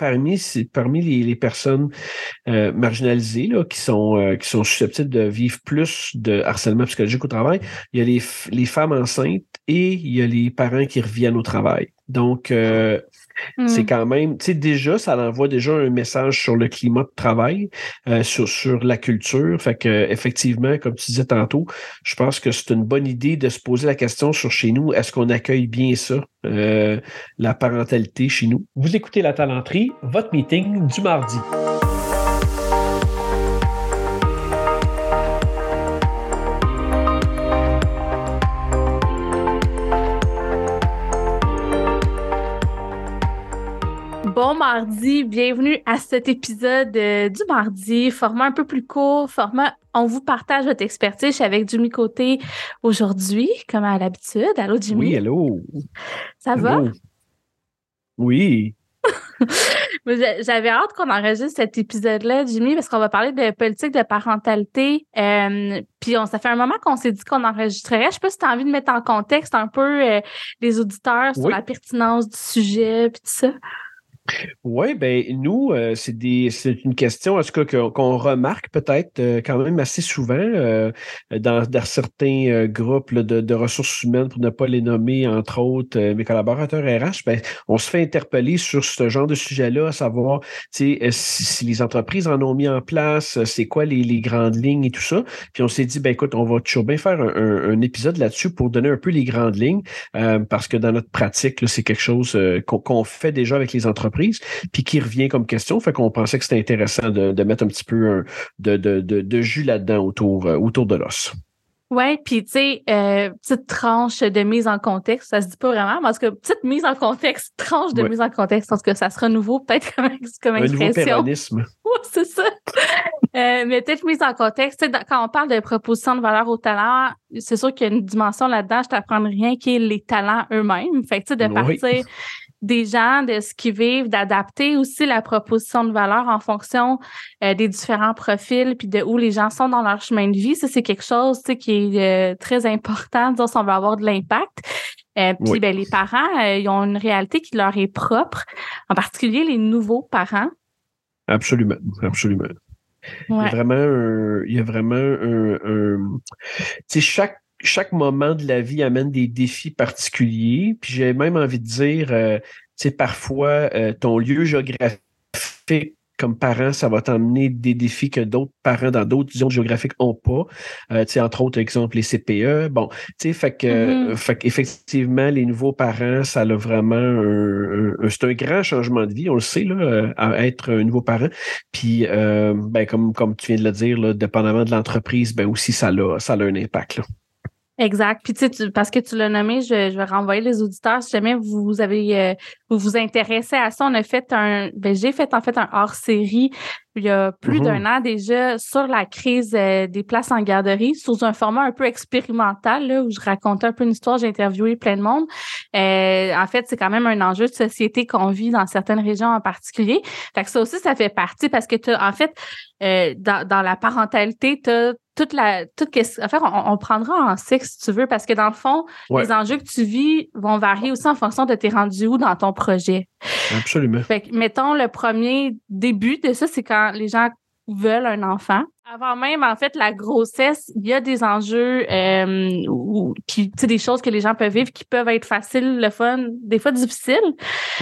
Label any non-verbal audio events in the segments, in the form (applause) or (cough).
parmi, parmi les, personnes euh, marginalisées là, qui, sont, euh, qui sont susceptibles de vivre plus de harcèlement psychologique au travail, il y a les, les femmes enceintes et il y a les parents qui reviennent au travail. Donc, euh, c'est hmm. quand même, tu sais, déjà, ça envoie déjà un message sur le climat de travail, euh, sur, sur la culture. Fait que, effectivement, comme tu disais tantôt, je pense que c'est une bonne idée de se poser la question sur chez nous, est-ce qu'on accueille bien ça, euh, la parentalité chez nous? Vous écoutez La Talenterie, votre meeting du mardi. Mardi, bienvenue à cet épisode euh, du mardi, format un peu plus court, format on vous partage votre expertise. Avec Jimmy Côté aujourd'hui, comme à l'habitude. Allô, Jimmy? Oui, allô. Ça va? Oui. (laughs) J'avais hâte qu'on enregistre cet épisode-là, Jimmy, parce qu'on va parler de politique de parentalité. Euh, puis on, ça fait un moment qu'on s'est dit qu'on enregistrerait. Je sais pas si tu as envie de mettre en contexte un peu euh, les auditeurs sur la pertinence du sujet, puis tout ça. Oui, ben nous, euh, c'est une question, en tout cas, qu'on remarque peut-être euh, quand même assez souvent euh, dans, certains groupes de, ressources humaines, pour ne pas les nommer, entre autres, mes collaborateurs RH, ben, on se fait interpeller sur ce genre de sujet-là, à savoir si, si, les entreprises en ont mis en place, c'est quoi les, grandes lignes et tout ça. Puis on s'est dit, ben écoute, on va toujours bien faire un, épisode là-dessus pour donner un peu les grandes lignes, parce que dans notre pratique, c'est quelque chose qu'on fait déjà avec les entreprises puis qui revient comme question. Fait qu'on pensait que c'était intéressant de, mettre un petit peu de, de, jus là-dedans autour, euh, autour de l'os. Oui, puis tu sais, euh, petite tranche de mise en contexte, ça se dit pas vraiment, parce que petite mise en contexte, tranche de mise en contexte, parce que ça sera nouveau peut-être comme, (laughs) comme un expression. Nouveau (laughs) oui, c'est ça. euh, mais peut-être mise en contexte, quand on parle de proposition de valeur au talent, c'est sûr qu'il y a une dimension là-dedans, je t'apprends rien qui est les talents eux-mêmes. Fait que tu sais, de partir des gens, de ce qu'ils vivent, d'adapter aussi la proposition de valeur en fonction euh, des différents profils, puis de où les gens sont dans leur chemin de vie. Ça, c'est quelque chose qui est euh, très important, disons, si on veut avoir de l'impact. Euh, puis ben, les parents, ils ont une réalité qui leur est propre, en particulier les nouveaux parents. Absolument, absolument. Il y a vraiment un, il y a vraiment un, un chaque chaque moment de la vie amène des défis particuliers. Puis j'ai même envie de dire, euh, tu sais, parfois, euh, ton lieu géographique comme parent, ça va t'emmener des défis que d'autres parents dans d'autres zones géographiques n'ont pas. Euh, tu sais, entre autres, exemple, les CPE. Bon, tu sais, fait que, mm-hmm. fait effectivement, les nouveaux parents, ça a vraiment un, c'est un grand changement de vie, on le sait, là, à être un nouveau parent. Puis, ben, comme, comme tu viens de le dire, là, dépendamment de l'entreprise, ben aussi, ça a, ça a un impact. Là. Exact. Puis tu sais, parce que tu l'as nommé, je, vais renvoyer les auditeurs. Si jamais vous avez euh, vous vous intéressez à ça, on a fait un, ben, j'ai fait en fait un hors série il y a plus d'un mm-hmm. an déjà sur la crise euh, des places en garderie sous un format un peu expérimental là, où je racontais un peu une histoire, j'ai interviewé plein de monde. Euh, en fait, c'est quand même un enjeu de société qu'on vit dans certaines régions en particulier. Fait que ça aussi, ça fait partie parce que tu en fait, euh, dans, dans la parentalité, tu toute la toute on, on, prendra en cycle si tu veux parce que dans le fond les enjeux que tu vis vont varier aussi en fonction de tes rendus où dans ton projet. Absolument. Fait que, mettons le premier début de ça c'est quand les gens veulent un enfant. Avant même, en fait, la grossesse, il y a des enjeux euh, ou qui, des choses que les gens peuvent vivre qui peuvent être faciles, le fun, des fois difficiles.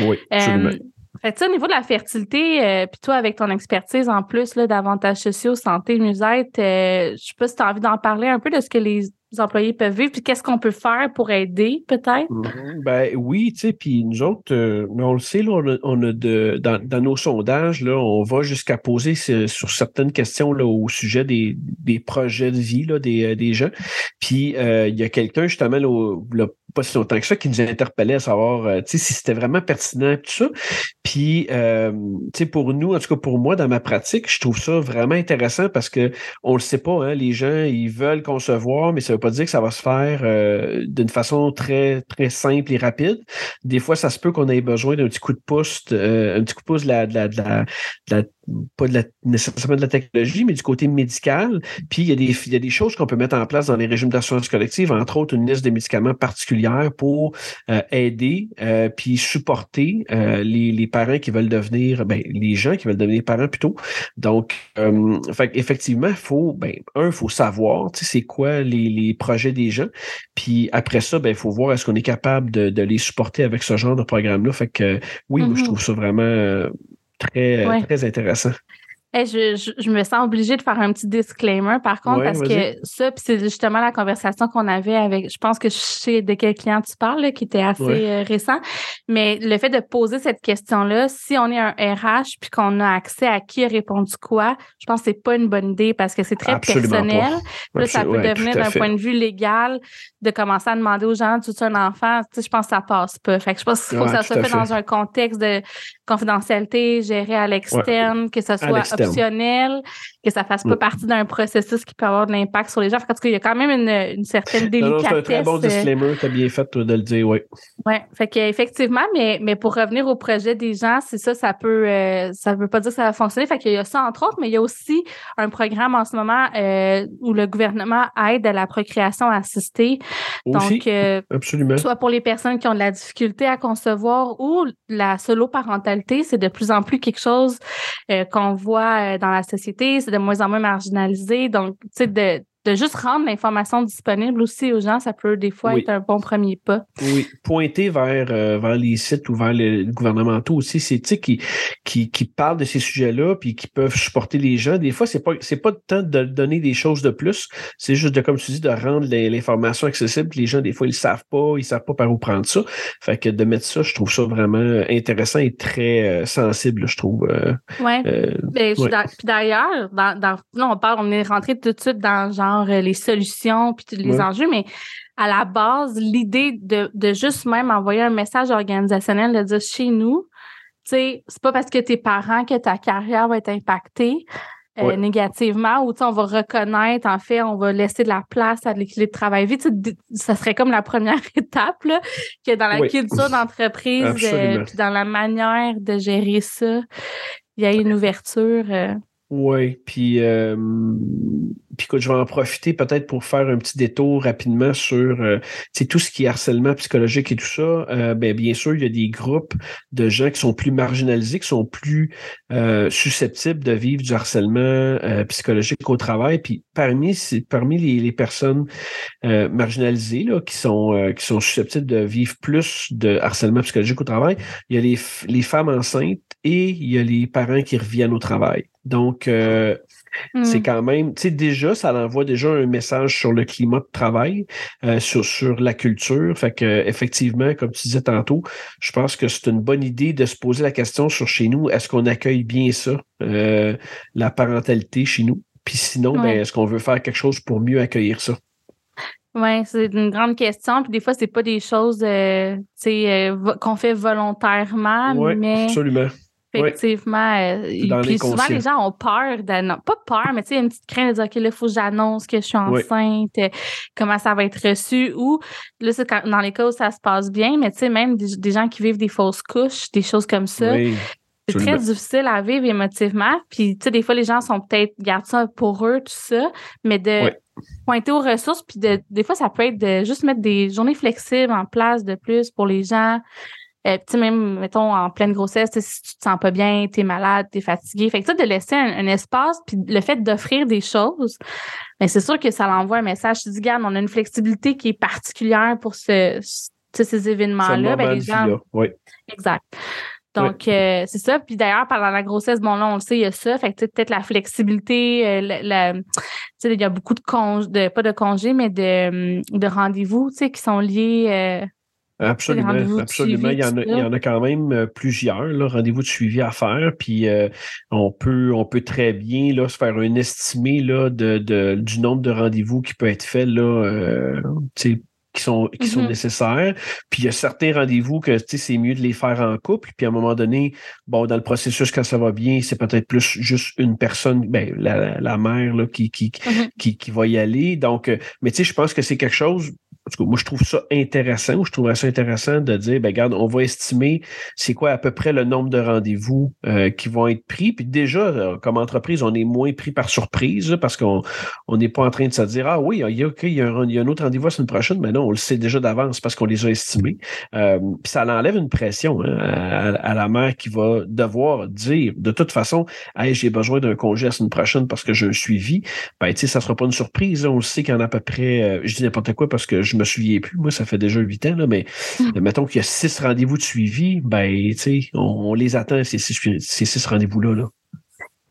Oui, absolument. Euh, fait au niveau de la fertilité, euh, puis toi, avec ton expertise en plus d'avantages sociaux, santé, mieux-être, euh, je sais pas si tu as envie d'en parler un peu de ce que les employés peuvent vivre, puis qu'est-ce qu'on peut faire pour aider, peut-être? Mhm. Ben oui, tu sais, puis nous autres, euh, on le sait, là, on a, de, dans, dans, nos sondages, là, on va jusqu'à poser sur certaines questions là, au sujet des, des projets de vie là, des, euh, des gens. Puis euh, il y a quelqu'un, justement, là, pas si longtemps que ça, qui nous interpellait à savoir si c'était vraiment pertinent tout ça. Puis, sais, pour nous, en tout cas pour moi, dans ma pratique, je trouve ça vraiment intéressant parce que on le sait pas, hein, les gens, ils veulent concevoir, mais ça pas dire que ça va se faire euh, d'une façon très, très simple et rapide. Des fois, ça se peut qu'on ait besoin d'un petit coup de pouce, euh, un petit coup de pouce de la, de la, pas de la, nécessairement de la technologie, mais du côté médical. Puis il y a des, il y a des choses qu'on peut mettre en place dans les régimes d'assurance collective, entre autres une liste de médicaments particulière pour euh, aider euh, puis supporter euh, les, les, parents qui veulent devenir, ben, les gens qui veulent devenir parents plutôt. Donc, fait, effectivement, faut, ben, un, faut savoir, c'est quoi les, les, projets des gens. Puis après ça, ben, il faut voir est-ce qu'on est capable de, de, les supporter avec ce genre de programme-là. Fait que oui, moi, je mm-hmm. trouve ça vraiment très, très intéressant je, je, me sens obligée de faire un petit disclaimer, par contre, parce que ça, c'est justement la conversation qu'on avait avec, je pense que je sais de quel client tu parles, qui était assez euh, récent, mais le fait de poser cette question-là, si on est un RH puis qu'on a accès à qui a répondu quoi, je pense que c'est pas une bonne idée parce que c'est très personnel. Là, ça peut devenir d'un point de vue légal de commencer à demander aux gens, tu es un enfant, tu sais, je pense que ça passe pas. Fait que je pense qu'il faut que ça soit fait dans un contexte de confidentialité, géré à l'externe, que ce soit optionnel, que ça fasse pas mm. partie d'un processus qui peut avoir de l'impact sur les gens. Parce qu'il y a quand même une, certaine délicatesse. C'est un très bon euh, disclaimer, tu as bien fait de le dire, oui. Oui, fait qu'effectivement, mais, mais pour revenir au projet des gens, c'est ça, ça peut euh, ça veut pas dire que ça va fonctionner. Fait qu'il y a ça entre autres, mais il y a aussi un programme en ce moment euh, où le gouvernement aide à la procréation assistée. Aussi, Donc, absolument. soit pour les personnes qui ont de la difficulté à concevoir ou la solo-parentalité, c'est de plus en plus quelque chose qu'on voit dans la société de moins en moins marginalisé. Donc, tu sais, de, de juste rendre l'information disponible aussi aux gens, ça peut des fois être un bon premier pas. Oui, pointer vers, euh, vers les sites ou vers les gouvernementaux aussi, c'est qui, qui, qui parlent de ces sujets-là puis qui peuvent supporter les gens. Des fois, c'est pas c'est pas le temps de donner des choses de plus, c'est juste de, comme tu dis, de rendre l'information accessible. Les gens, des fois, ils savent pas, ils savent pas par où prendre ça. Fait que de mettre ça, je trouve ça vraiment intéressant et très euh, sensible, je trouve. Euh, ouais. Ben, puis d'ailleurs, dans, dans, là, on parle, on est rentré tout de suite dans genre euh, les solutions puis les enjeux, mais à la base, l'idée de, juste même envoyer un message organisationnel de dire chez nous, tu sais, c'est pas parce que tes parents que ta carrière va être impactée. Euh, négativement ou on va reconnaître, en fait, on va laisser de la place à l'équilibre de travail-vie. Ça serait comme la première (laughs) étape là, que dans la culture (laughs) d'entreprise, euh, dans la manière de gérer ça, il y a une ouverture. Oui, puis, puis écoute, je vais en profiter peut-être pour faire un petit détour rapidement sur euh, tout ce qui est harcèlement psychologique et tout ça. Euh, ben, bien sûr, il y a des groupes de gens qui sont plus marginalisés, qui sont plus euh, susceptibles de vivre du harcèlement euh, psychologique au travail. Puis parmi, parmi les, les personnes marginalisées là, qui, sont, qui sont susceptibles de vivre plus de harcèlement psychologique au travail, il y a les, les femmes enceintes et il y a les parents qui reviennent au travail. Donc, euh, c'est hmm. quand même, tu sais, déjà, ça envoie déjà un message sur le climat de travail, euh, sur, sur la culture. Fait que, effectivement, comme tu disais tantôt, je pense que c'est une bonne idée de se poser la question sur chez nous, est-ce qu'on accueille bien ça, euh, la parentalité chez nous? Puis sinon, ben, est-ce qu'on veut faire quelque chose pour mieux accueillir ça? Oui, c'est une grande question. Puis des fois, c'est pas des choses qu'on fait volontairement, ouais, mais. Absolument. Effectivement. Euh, puis souvent, les gens ont peur. Non, pas peur, mais tu sais, une petite crainte de dire, OK, là, il faut que j'annonce que je suis enceinte, euh, comment ça va être reçu. Ou, là, c'est dans les cas où ça se passe bien, mais tu sais, même des, gens qui vivent des fausses couches, des choses comme ça. c'est très difficile à vivre émotivement. Puis, tu sais, des fois, les gens sont peut-être, gardent ça pour eux, tout ça, mais de pointer aux ressources, puis de, des fois, ça peut être de juste mettre des journées flexibles en place de plus pour les gens. Euh, tu même, mettons, en pleine grossesse, si tu te sens pas bien, tu es malade, tu es fatigué. Fait que de laisser un, espace, puis le fait d'offrir des choses, mais ben, c'est sûr que ça l'envoie un message. Tu dis, regarde, on a une flexibilité qui est particulière pour ce, ces événements-là. Ben, les gens... Oui. Exact. Donc, euh, c'est ça. Puis d'ailleurs, pendant la grossesse, bon, là, on le sait, il y a ça. Fait que peut-être la flexibilité, euh, il y a beaucoup de congés, de, pas de congés, mais de, de rendez-vous, tu sais, qui sont liés Absolument, absolument. Il y, en a, il y en a quand même euh, plusieurs, rendez-vous de suivi à faire. Puis euh, on peut on peut très bien là, se faire un estimé là, de, de, du nombre de rendez-vous qui peut être fait là, euh, qui sont, qui sont mm-hmm. nécessaires. Puis il y a certains rendez-vous que c'est mieux de les faire en couple. Puis à un moment donné, bon, dans le processus, quand ça va bien, c'est peut-être plus juste une personne, ben, la, la mère là, qui, qui, mm-hmm. qui, qui, va y aller. Donc, mais tu sais, je pense que c'est quelque chose moi, je trouve ça intéressant, je trouve ça intéressant de dire, ben, regarde, on va estimer c'est quoi à peu près le nombre de rendez-vous euh, qui vont être pris. Puis déjà, euh, comme entreprise, on est moins pris par surprise parce qu'on n'est pas en train de se dire, ah oui, il y a, il y a, un, autre rendez-vous la semaine prochaine, mais non, on le sait déjà d'avance parce qu'on les a estimés. Euh, puis ça enlève une pression hein, à, la mère qui va devoir dire, de toute façon, hey, j'ai besoin d'un congé la semaine prochaine parce que j'ai un suivi. Ben, tu sais, ça sera pas une surprise. On le sait qu'il y en a à peu près, je dis n'importe quoi parce que je me souviens plus. Moi, ça fait déjà huit ans, là, mais hmm. mettons qu'il y a six rendez-vous de suivi, ben, tu sais, on, les attend, ces six, ces six rendez-vous-là. Là.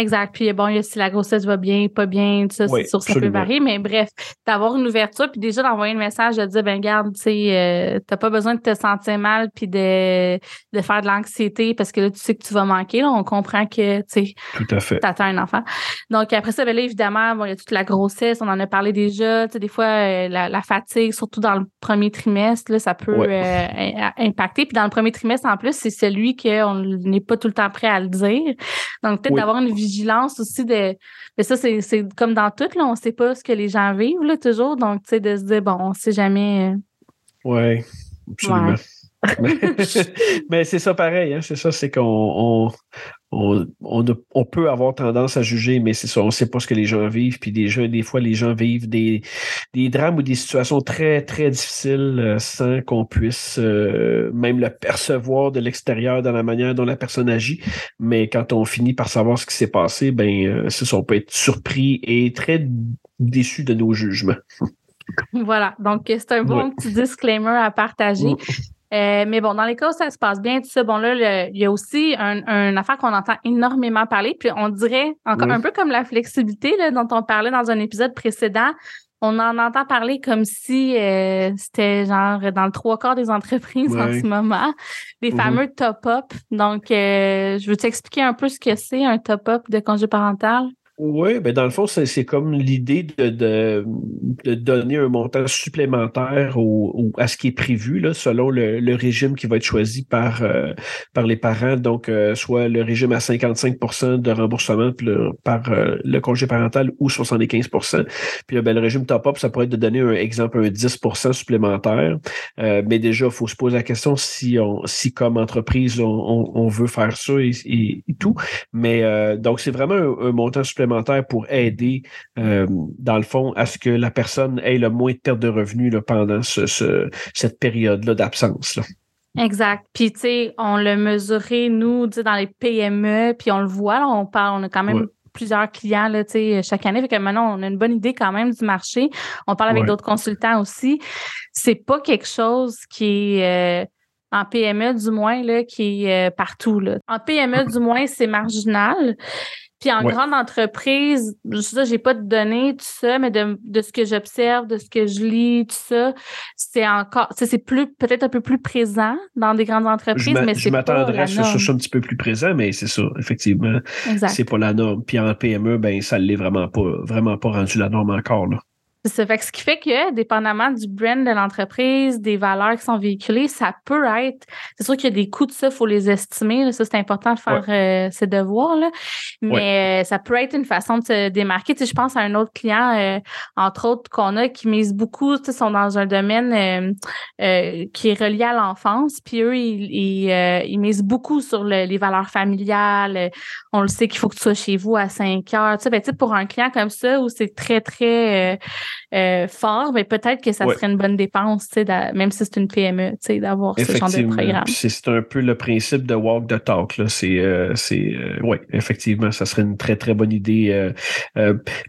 Exact. Puis bon, si la grossesse va bien, pas bien, tout ça, c'est sûr ça peut varier. Mais bref, d'avoir une ouverture, puis déjà d'envoyer un message de dire, ben garde, tu sais, euh, t'as pas besoin de te sentir mal puis de, de faire de l'anxiété parce que là, tu sais que tu vas manquer. Là, on comprend que, tu sais, tout à fait. T'attends un enfant. Donc après ça, ben là, évidemment, bon, il y a toute la grossesse, on en a parlé déjà. Tu sais, des fois, euh, la, fatigue, surtout dans le premier trimestre, là, ça peut euh, impacter. Puis dans le premier trimestre, en plus, c'est celui qu'on n'est pas tout le temps prêt à le dire. Donc peut-être d'avoir une vision vigilance aussi de. Mais ça, c'est comme dans tout, là, on ne sait pas ce que les gens vivent, là, toujours. Donc, tu sais, de se dire, bon, on ne sait jamais. Euh, oui, absolument. (laughs) mais c'est ça pareil, hein? c'est ça, c'est qu'on on, on, peut avoir tendance à juger, mais c'est ça, on ne sait pas ce que les gens vivent, puis des, des fois, les gens vivent des, des drames ou des situations très, très difficiles euh, sans qu'on puisse euh, même le percevoir de l'extérieur dans la manière dont la personne agit. Mais quand on finit par savoir ce qui s'est passé, ben euh, ça, on peut être surpris et très déçu de nos jugements. (laughs) Voilà, donc c'est un bon petit disclaimer à partager. Euh, mais bon, dans les cas où ça se passe bien, tout ça, bon là, il y a aussi un, un affaire qu'on entend énormément parler, puis on dirait encore un peu comme la flexibilité là, dont on parlait dans un épisode précédent. On en entend parler comme si euh, c'était genre dans le trois quarts des entreprises en ce moment, les mm-hmm. fameux top-up. Donc, euh, je veux t'expliquer un peu ce que c'est un top-up de congé parental? Oui, ben dans le fond, c'est comme l'idée de, de, de, donner un montant supplémentaire au, à ce qui est prévu, là, selon le, le, régime qui va être choisi par, euh, par les parents. Donc, euh, soit le régime à 55% de remboursement par euh, le congé parental ou 75% Puis ben, le régime top-up, ça pourrait être de donner un exemple, un 10% supplémentaire. mais déjà, il faut se poser la question si on si comme entreprise, on, on, veut faire ça et, tout. Mais donc, c'est vraiment un montant supplémentaire pour aider, euh, dans le fond, à ce que la personne ait le moins de perte de revenus pendant cette période-là d'absence. Exact. Puis, tu sais, on l'a mesuré, nous, dans les PME, puis on le voit, on parle, on a quand même plusieurs clients là, chaque année. Fait que maintenant, on a une bonne idée quand même du marché. On parle avec d'autres consultants aussi. C'est pas quelque chose qui est euh, en PME du moins là, qui est euh, partout. Là. En PME du moins, c'est marginal. Puis en grande entreprise, ça, j'ai pas de données, tout ça, mais de, de ce que j'observe, de ce que je lis, tout ça, c'est encore, c'est plus, peut-être un peu plus présent dans des grandes entreprises, mais c'est Je m'attendrais à ce que ce soit un petit peu plus présent, mais c'est ça, effectivement. C'est pas la norme. Puis en PME, ben, ça l'est vraiment pas, vraiment pas rendu la norme encore, là. Ça fait ce qui fait que, dépendamment du brand de l'entreprise, des valeurs qui sont véhiculées, ça peut être. C'est sûr qu'il y a des coûts de ça, il faut les estimer. ça, c'est important de faire euh, ses devoirs. Là. Mais euh, ça peut être une façon de se démarquer. Tu sais, je pense à un autre client, euh, entre autres, qu'on a qui mise beaucoup, tu sais, sont dans un domaine qui est relié à l'enfance. Puis eux, ils, ils, misent beaucoup sur les valeurs familiales. On le sait qu'il faut que tu sois chez vous à 5 heures. Tu sais, ben, tu sais, pour un client comme ça, où c'est très, très euh, fort, mais peut-être que ça serait une bonne dépense, même si c'est une PME, d'avoir ce genre de programme. C'est un peu le principe de walk the talk. C'est, euh, c'est, euh, oui, effectivement, ça serait une très, très bonne idée. Puis,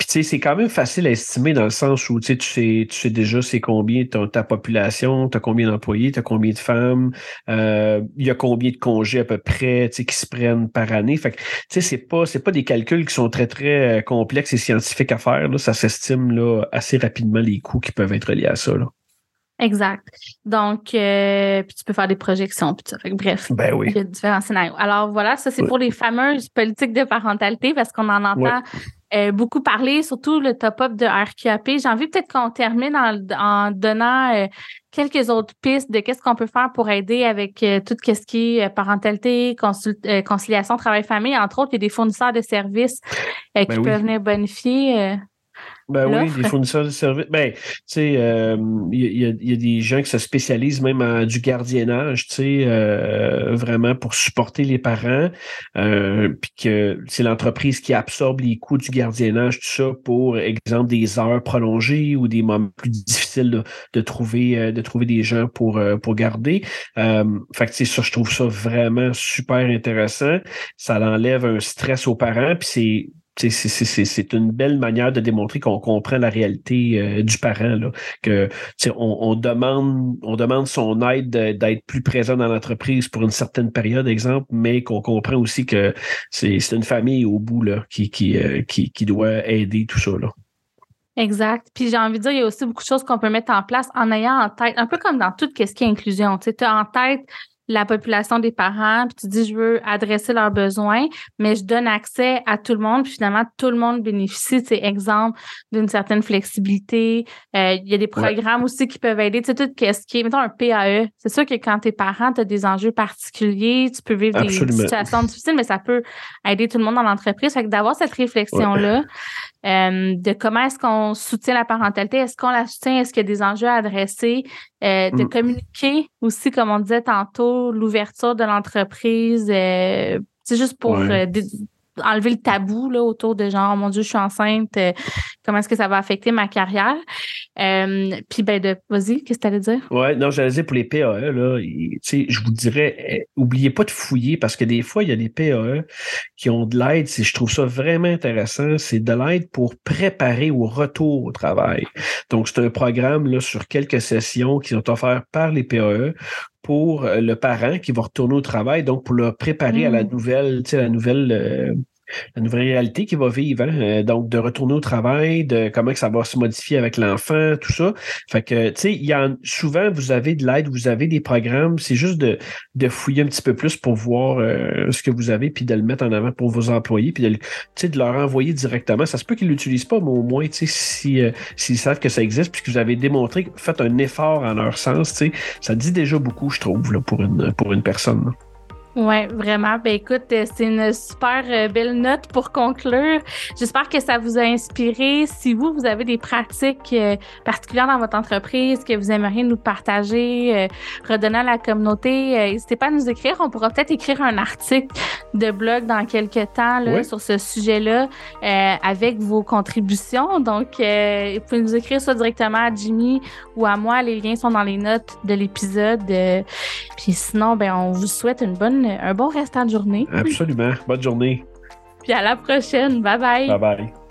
tu sais, c'est quand même facile à estimer dans le sens où, tu sais, tu sais déjà c'est combien ta population, tu as combien d'employés, tu as combien de femmes, il y a combien de congés à peu près, tu sais, qui se prennent par année. Fait que, tu sais, c'est pas, c'est pas des calculs qui sont très, très complexes et scientifiques à faire. Là. Ça s'estime là assez rapidement les coûts qui peuvent être liés à ça. Exact. Donc, euh, puis tu peux faire des projections, puis ça. Fait bref, ben oui. il y a différents scénarios. Alors voilà, ça c'est pour les fameuses politiques de parentalité parce qu'on en entend euh, beaucoup parler, surtout le top-up de RQAP. J'ai envie peut-être qu'on termine en, donnant euh, quelques autres pistes de qu'est-ce qu'on peut faire pour aider avec tout ce qui est parentalité, conciliation, travail-famille. Entre autres, il y a des fournisseurs de services qui ben peuvent venir bonifier. Ben oui, des fournisseurs de services. Ben, tu sais, euh, il y, a des gens qui se spécialisent même en du gardiennage, tu sais, euh, vraiment pour supporter les parents. Euh, puis que c'est l'entreprise qui absorbe les coûts du gardiennage, tout ça, pour exemple des heures prolongées ou des moments plus difficiles de, trouver de trouver des gens pour, pour garder. fait que tu sais, ça, je trouve ça vraiment super intéressant. Ça enlève un stress aux parents, puis c'est c'est une belle manière de démontrer qu'on comprend la réalité euh, du parent, là, que on, demande, on demande son aide d'être plus présent dans l'entreprise pour une certaine période, exemple, mais qu'on comprend aussi que c'est une famille au bout là, qui, qui, euh, qui, qui, doit aider tout ça. Là. Exact. Puis j'ai envie de dire, il y a aussi beaucoup de choses qu'on peut mettre en place en ayant en tête, un peu comme dans tout ce qui est inclusion. Tu as en tête la population des parents, puis tu dis je veux adresser leurs besoins, mais je donne accès à tout le monde, puis finalement tout le monde bénéficie, c'est exemple d'une certaine flexibilité. Euh, il y a des programmes aussi qui peuvent aider, tu sais tout ce qui est mettons un PAE. C'est sûr que quand tes parents tu as des enjeux particuliers, tu peux vivre des situations difficiles, mais ça peut aider tout le monde dans l'entreprise. Fait que d'avoir cette réflexion là, euh, de comment est-ce qu'on soutient la parentalité, est-ce qu'on la soutient, est-ce qu'il y a des enjeux à adresser, euh, de mm. communiquer aussi, comme on disait tantôt, l'ouverture de l'entreprise. c'est euh, juste pour enlever le tabou là, autour de genre, oh mon Dieu, je suis enceinte, euh, comment est-ce que ça va affecter ma carrière? Euh, puis, ben, de, vas-y, qu'est-ce que tu allais dire? Ouais, non, j'allais dire pour les PAE, là, je vous dirais, eh, oubliez pas de fouiller parce que des fois, il y a des PAE qui ont de l'aide, je trouve ça vraiment intéressant, c'est de l'aide pour préparer au retour au travail. Donc, c'est un programme là, sur quelques sessions qui sont offertes par les PAE pour euh, le parent qui va retourner au travail, donc pour le préparer à la mm. nouvelle, tu sais, la nouvelle euh, la nouvelle réalité qu'il va vivre. Hein. Euh, donc, de retourner au travail, de comment que ça va se modifier avec l'enfant, tout ça. Fait que, tu sais, souvent, vous avez de l'aide, vous avez des programmes. C'est juste de, de fouiller un petit peu plus pour voir euh, ce que vous avez, puis de le mettre en avant pour vos employés, puis de, de leur envoyer directement. Ça se peut qu'ils l'utilisent pas, mais au moins, tu sais, euh, s'ils savent que ça existe, puisque vous avez démontré, faites un effort en leur sens, tu sais, ça dit déjà beaucoup, je trouve, là, pour une, pour une personne. Oui, vraiment. Ben écoute, euh, c'est une super euh, belle note pour conclure. J'espère que ça vous a inspiré. Si vous, vous avez des pratiques euh, particulières dans votre entreprise que vous aimeriez nous partager, redonner à la communauté, n'hésitez pas à nous écrire. On pourra peut-être écrire un article de blog dans quelques temps là, sur ce sujet-là avec vos contributions. Donc, vous pouvez nous écrire soit directement à Jimmy ou à moi. Les liens sont dans les notes de l'épisode. puis sinon, ben, on vous souhaite une bonne un bon restant de journée. Absolument. Bonne journée. Puis à la prochaine. Bye bye. Bye bye.